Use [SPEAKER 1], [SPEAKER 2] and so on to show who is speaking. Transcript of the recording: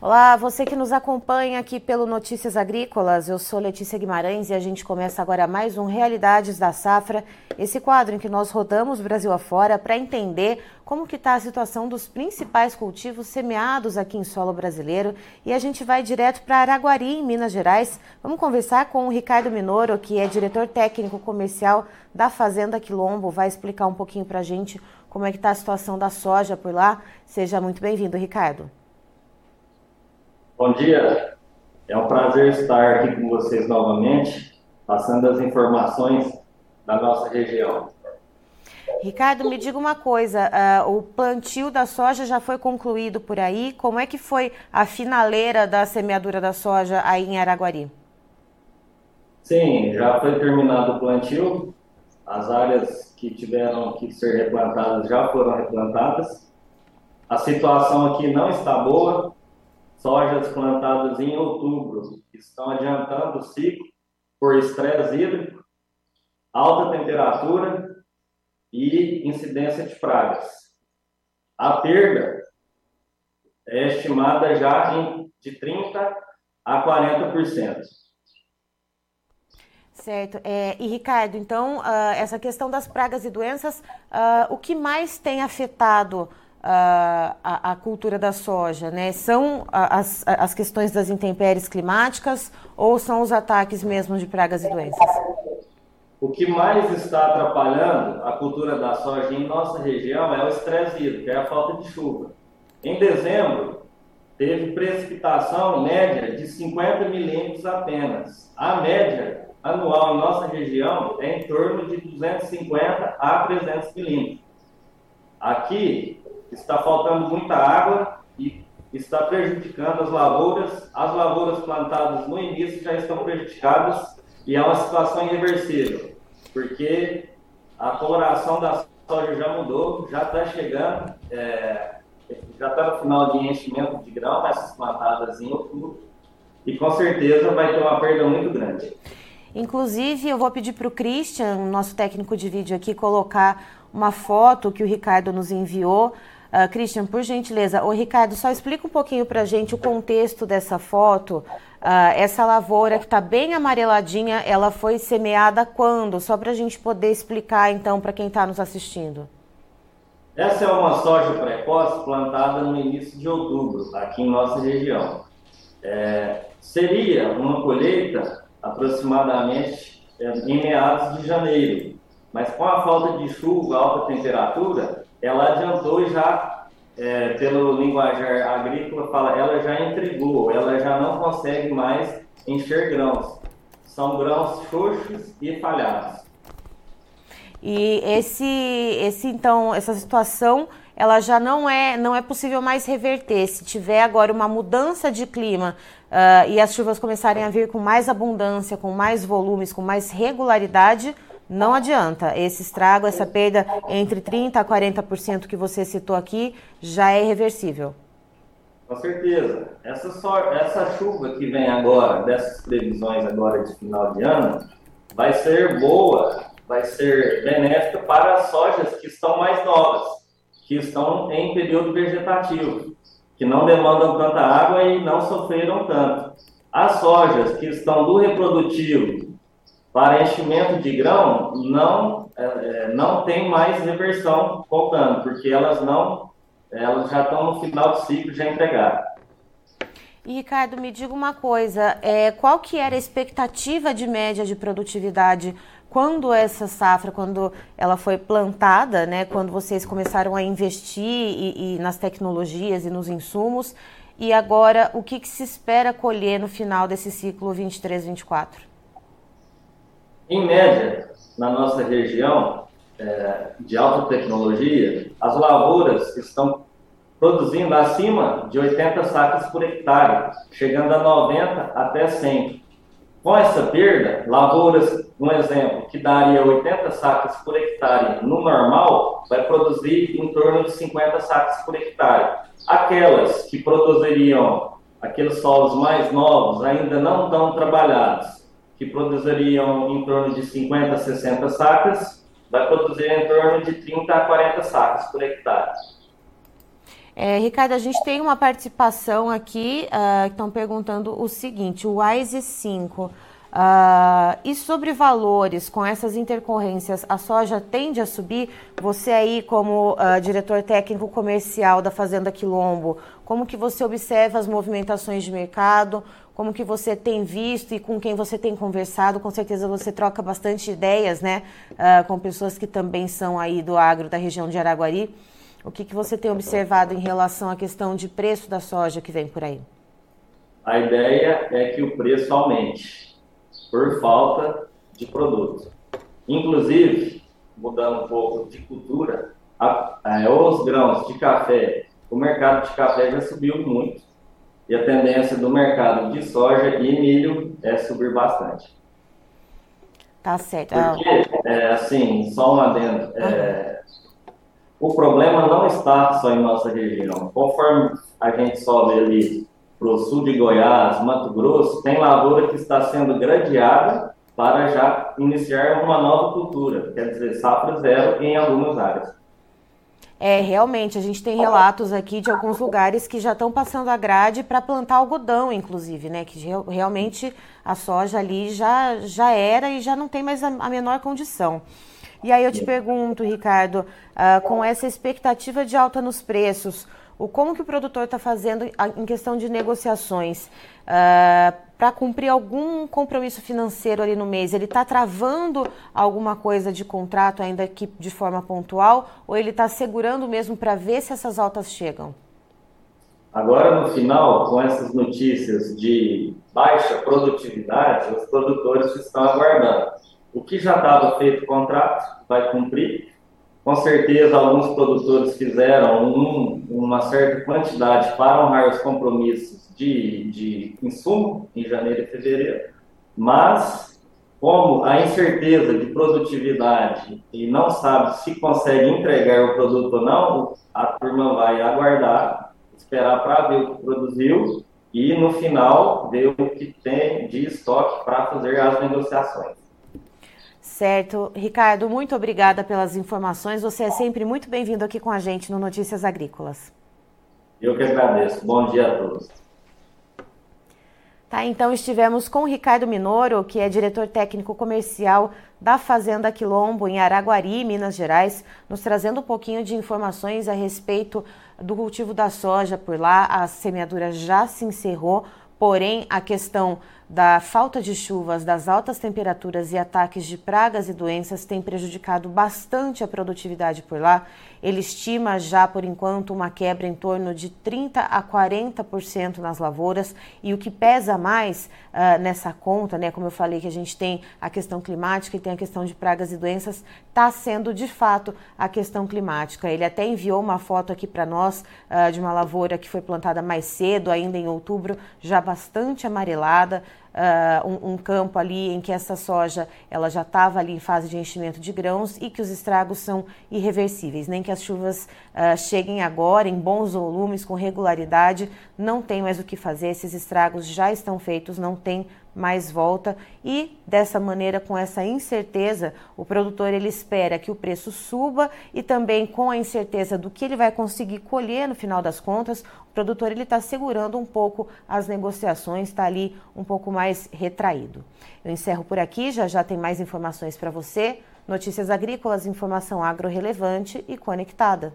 [SPEAKER 1] Olá, você que nos acompanha aqui pelo Notícias Agrícolas, eu sou Letícia Guimarães e a gente começa agora mais um Realidades da Safra, esse quadro em que nós rodamos Brasil afora para entender como que está a situação dos principais cultivos semeados aqui em solo brasileiro e a gente vai direto para Araguari, em Minas Gerais. Vamos conversar com o Ricardo Minoro, que é diretor técnico comercial da Fazenda Quilombo, vai explicar um pouquinho para a gente como é que está a situação da soja por lá. Seja muito bem-vindo, Ricardo.
[SPEAKER 2] Bom dia, é um prazer estar aqui com vocês novamente, passando as informações da nossa região.
[SPEAKER 1] Ricardo, me diga uma coisa, uh, o plantio da soja já foi concluído por aí, como é que foi a finaleira da semeadura da soja aí em Araguari?
[SPEAKER 2] Sim, já foi terminado o plantio, as áreas que tiveram que ser replantadas já foram replantadas. A situação aqui não está boa, sojas plantadas em outubro estão adiantando o ciclo por estresse hídrico, alta temperatura e incidência de pragas. A perda é estimada já em de 30% a 40%.
[SPEAKER 1] Certo. É, e Ricardo, então, uh, essa questão das pragas e doenças, uh, o que mais tem afetado a, a, cultura da soja, né? São as, as questões das intempéries climáticas ou são os ataques mesmo de pragas e doenças?
[SPEAKER 2] O que mais está atrapalhando a cultura da soja em nossa região é o estresse hídrico, é a falta de chuva. Em dezembro, teve precipitação média de 50 milímetros apenas. A média anual em nossa região é em torno de 250 a 300 milímetros. Aqui, está faltando muita água e está prejudicando as lavouras. As lavouras plantadas no início já estão prejudicadas e é uma situação irreversível, porque a coloração da soja já mudou, já está chegando, é, já está no final de enchimento de grão, essas plantadas em outubro, e com certeza vai ter uma perda muito grande.
[SPEAKER 1] Inclusive, eu vou pedir para o Christian, nosso técnico de vídeo aqui, colocar uma foto que o Ricardo nos enviou Uh, Christian, por gentileza, o Ricardo, só explica um pouquinho para a gente o contexto dessa foto. Uh, essa lavoura que está bem amareladinha, ela foi semeada quando? Só para a gente poder explicar então para quem está nos assistindo.
[SPEAKER 2] Essa é uma soja precoce plantada no início de outubro, aqui em nossa região. É, seria uma colheita aproximadamente em meados de janeiro, mas com a falta de chuva, alta temperatura, ela adiantou e já, é, pelo linguajar agrícola, fala, ela já entregou, ela já não consegue mais encher grãos. São grãos xoxos e falhados.
[SPEAKER 1] E esse, esse então, essa situação, ela já não é, não é possível mais reverter. Se tiver agora uma mudança de clima uh, e as chuvas começarem a vir com mais abundância, com mais volumes, com mais regularidade, não adianta. Esse estrago, essa perda entre 30% a 40% que você citou aqui, já é irreversível.
[SPEAKER 2] Com certeza. Essa, só, essa chuva que vem agora, dessas previsões agora de final de ano, vai ser boa, vai ser benéfica para as sojas que estão mais novas, que estão em período vegetativo, que não demandam tanta água e não sofreram tanto. As sojas que estão do reprodutivo, para enchimento de grão, não, é, é, não tem mais reversão voltando, porque elas não, elas já estão no final do ciclo já entregadas.
[SPEAKER 1] E Ricardo, me diga uma coisa, é, qual que era a expectativa de média de produtividade quando essa safra, quando ela foi plantada, né, quando vocês começaram a investir e, e nas tecnologias e nos insumos, e agora o que, que se espera colher no final desse ciclo 23-24?
[SPEAKER 2] Em média, na nossa região é, de alta tecnologia, as lavouras estão produzindo acima de 80 sacas por hectare, chegando a 90 até 100. Com essa perda, lavouras, um exemplo, que daria 80 sacas por hectare no normal, vai produzir em torno de 50 sacas por hectare. Aquelas que produziriam aqueles solos mais novos, ainda não tão trabalhados, que produziriam em torno de 50 a 60 sacas, vai produzir em torno de 30 a 40 sacas por hectare.
[SPEAKER 1] É, Ricardo, a gente tem uma participação aqui uh, estão perguntando o seguinte: o WISE 5. Uh, e sobre valores, com essas intercorrências, a soja tende a subir? Você aí, como uh, diretor técnico comercial da Fazenda Quilombo, como que você observa as movimentações de mercado? Como que você tem visto e com quem você tem conversado? Com certeza você troca bastante ideias, né? Uh, com pessoas que também são aí do agro da região de Araguari. O que, que você tem observado em relação à questão de preço da soja que vem por aí?
[SPEAKER 2] A ideia é que o preço aumente por falta de produto. Inclusive, mudando um pouco de cultura, a, a, os grãos de café, o mercado de café já subiu muito e a tendência do mercado de soja e milho é subir bastante.
[SPEAKER 1] Tá certo.
[SPEAKER 2] Porque, é, assim, só um adendo. É, o problema não está só em nossa região. Conforme a gente sobe ali para o sul de Goiás, Mato Grosso, tem lavoura que está sendo gradeada para já iniciar uma nova cultura, quer dizer, safra zero em algumas áreas.
[SPEAKER 1] É, realmente, a gente tem relatos aqui de alguns lugares que já estão passando a grade para plantar algodão, inclusive, né? Que realmente a soja ali já, já era e já não tem mais a, a menor condição. E aí eu te pergunto, Ricardo, uh, com essa expectativa de alta nos preços, o como que o produtor está fazendo em questão de negociações uh, ah, para cumprir algum compromisso financeiro ali no mês? Ele está travando alguma coisa de contrato ainda que de forma pontual ou ele está segurando mesmo para ver se essas altas chegam?
[SPEAKER 2] Agora, no final, com essas notícias de baixa produtividade, os produtores estão aguardando. O que já estava feito contrato vai cumprir com certeza, alguns produtores fizeram um, uma certa quantidade para honrar os compromissos de, de insumo em janeiro e fevereiro, mas como a incerteza de produtividade e não sabe se consegue entregar o produto ou não, a turma vai aguardar, esperar para ver o que produziu e no final ver o que tem de estoque para fazer as negociações.
[SPEAKER 1] Certo. Ricardo, muito obrigada pelas informações. Você é sempre muito bem-vindo aqui com a gente no Notícias Agrícolas.
[SPEAKER 2] Eu que agradeço. Bom dia a todos.
[SPEAKER 1] Tá, então estivemos com o Ricardo Minoro, que é diretor técnico comercial da Fazenda Quilombo, em Araguari, Minas Gerais, nos trazendo um pouquinho de informações a respeito do cultivo da soja por lá. A semeadura já se encerrou, porém a questão da falta de chuvas, das altas temperaturas e ataques de pragas e doenças tem prejudicado bastante a produtividade por lá. Ele estima já por enquanto uma quebra em torno de 30 a 40% nas lavouras e o que pesa mais uh, nessa conta, né, como eu falei que a gente tem a questão climática e tem a questão de pragas e doenças, está sendo de fato a questão climática. Ele até enviou uma foto aqui para nós uh, de uma lavoura que foi plantada mais cedo, ainda em outubro, já bastante amarelada uh, um, um, campo ali em que essa soja ela já estava ali em fase de enchimento de grãos e que os estragos são irreversíveis. Nem que as chuvas uh, cheguem agora em bons volumes, com regularidade, não tem mais o que fazer, esses estragos já estão feitos, não tem mais volta. E dessa maneira com essa incerteza o produtor ele espera que o preço suba e também com a incerteza do que ele vai conseguir colher no final das contas o produtor ele está segurando um pouco as negociações está ali um pouco mais retraído. Eu encerro por aqui já já tem mais informações para você. Notícias agrícolas informação agro relevante e conectada